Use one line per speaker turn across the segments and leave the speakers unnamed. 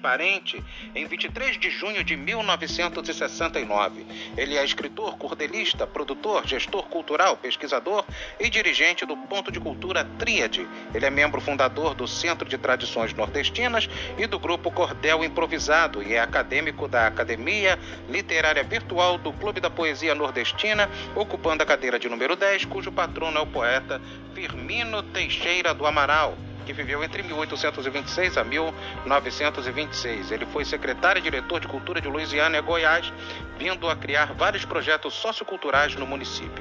Transparente em 23 de junho de 1969. Ele é escritor, cordelista, produtor, gestor cultural, pesquisador e dirigente do Ponto de Cultura Tríade. Ele é membro fundador do Centro de Tradições Nordestinas e do grupo Cordel Improvisado e é acadêmico da Academia Literária Virtual do Clube da Poesia Nordestina, ocupando a cadeira de número 10, cujo patrono é o poeta Firmino Teixeira do Amaral que viveu entre 1826 a 1926. Ele foi secretário e diretor de cultura de Louisiana e Goiás, vindo a criar vários projetos socioculturais no município.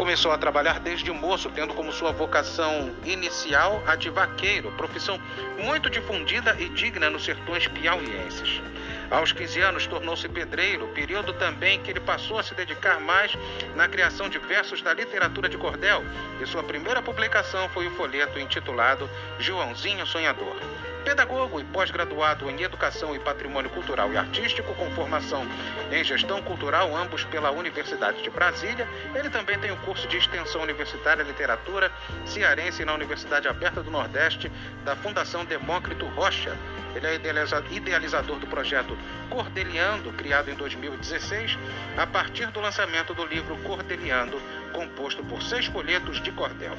Começou a trabalhar desde moço, tendo como sua vocação inicial a de vaqueiro, profissão muito difundida e digna nos sertões piauienses. Aos 15 anos tornou-se pedreiro, período também que ele passou a se dedicar mais na criação de versos da literatura de cordel, e sua primeira publicação foi o folheto intitulado Joãozinho Sonhador. Pedagogo e pós-graduado em Educação e Patrimônio Cultural e Artístico, com formação em Gestão Cultural, ambos pela Universidade de Brasília, ele também tem o curso de Extensão Universitária Literatura Cearense na Universidade Aberta do Nordeste da Fundação Demócrito Rocha, ele é idealizador do projeto Cordeliando, criado em 2016, a partir do lançamento do livro Cordeliando, composto por seis folhetos de cordel.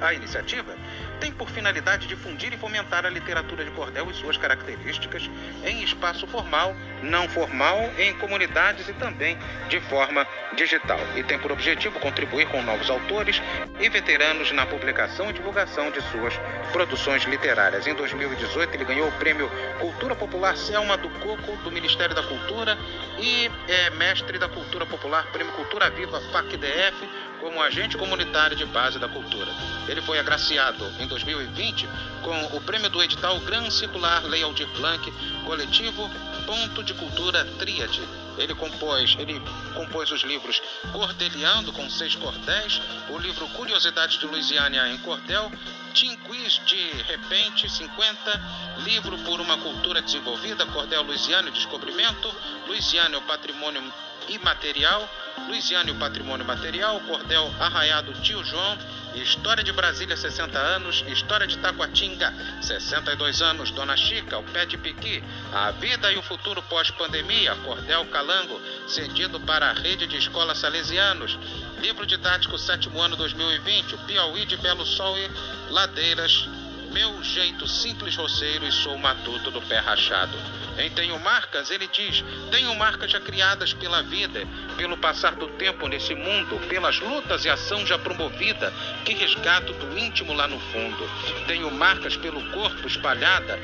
A iniciativa tem por finalidade difundir e fomentar a literatura de cordel e suas características em espaço formal, não formal, em comunidades e também de forma digital. E tem por objetivo contribuir com novos autores e veteranos na publicação e divulgação de suas produções literárias. Em 2018, ele ganhou o prêmio Cultura Popular Selma do Coco do Ministério da Cultura e é mestre da Cultura Popular, Prêmio Cultura Viva FAC-DF, como agente comunitário de base da cultura. Ele foi agraciado em 2020 com o prêmio do edital Gran Circular Lei Aldir Blanc, coletivo Ponto de Cultura Tríade. Ele compôs, ele compôs os livros Cordeliando com seis cordéis, o livro Curiosidades de Louisiana em Cordel, Tinquiz de Repente 50, Livro por uma Cultura Desenvolvida, Cordel Louisiana e Descobrimento, Louisiana o Patrimônio Imaterial, Luiziano e o Patrimônio Material, Cordel Arraiado Tio João, História de Brasília 60 anos, História de Taquatinga 62 anos, Dona Chica, o Pé de Piqui, A Vida e o Futuro Pós-Pandemia, Cordel Calango, cedido para a Rede de Escolas Salesianos, Livro Didático Sétimo Ano 2020, o Piauí de Belo Sol e Ladeiras, Meu Jeito Simples Roceiro e Sou Matuto do Pé Rachado. Em Tenho Marcas, ele diz: Tenho marcas já criadas pela vida, pelo passar do tempo nesse mundo, pelas lutas e ação já promovida, que resgato do íntimo lá no fundo. Tenho marcas pelo corpo espalhada,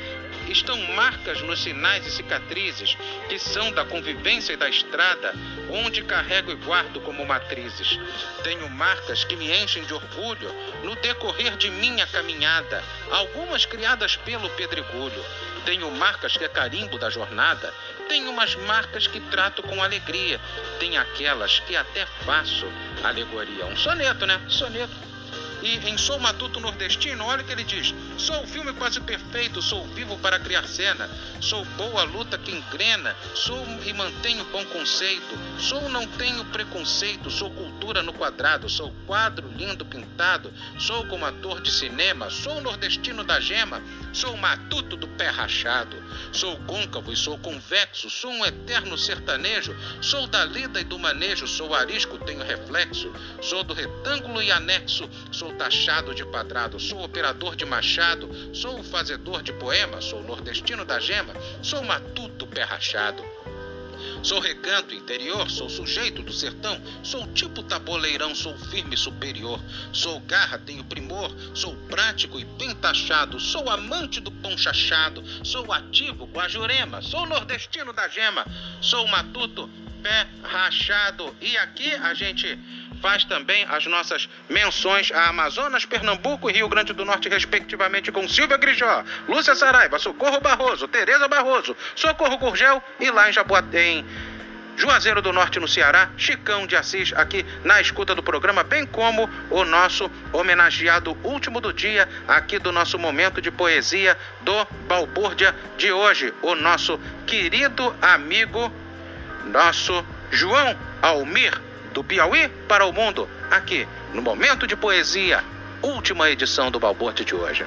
estão marcas nos sinais e cicatrizes que são da convivência e da estrada, onde carrego e guardo como matrizes. Tenho marcas que me enchem de orgulho no decorrer de minha caminhada, algumas criadas pelo pedregulho. Tenho marcas que é carimbo da jornada, tenho umas marcas que trato com alegria, tem aquelas que até faço alegoria. Um soneto, né? Soneto. E em Sou Matuto Nordestino, olha o que ele diz: Sou o filme quase perfeito, sou vivo para criar cena, sou boa luta que engrena, sou e mantenho bom conceito, sou não tenho preconceito, sou cultura no quadrado, sou quadro lindo pintado, sou como ator de cinema, sou nordestino da gema, sou matuto do pé rachado, sou côncavo e sou convexo, sou um eterno sertanejo, sou da lida e do manejo, sou arisco, tenho reflexo, sou do retângulo e anexo, sou taxado de quadrado, sou operador de machado, sou fazedor de poema, sou nordestino da gema, sou matuto pé rachado. Sou recanto interior, sou sujeito do sertão, sou tipo taboleirão, sou firme superior. Sou garra, tenho primor, sou prático e bem taxado, sou amante do pão chachado, sou ativo, guajurema, sou nordestino da gema, sou matuto, pé rachado. E aqui a gente faz também as nossas menções a Amazonas, Pernambuco e Rio Grande do Norte, respectivamente, com Silvia Grijó, Lúcia Saraiva, Socorro Barroso, Tereza Barroso, Socorro Gurgel e lá em Jaboatém. Juazeiro do Norte no Ceará, Chicão de Assis aqui na escuta do programa, bem como o nosso homenageado último do dia aqui do nosso momento de poesia do Balbúrdia de hoje, o nosso querido amigo, nosso João Almir do Piauí para o mundo, aqui no Momento de Poesia, última edição do Balborte de hoje.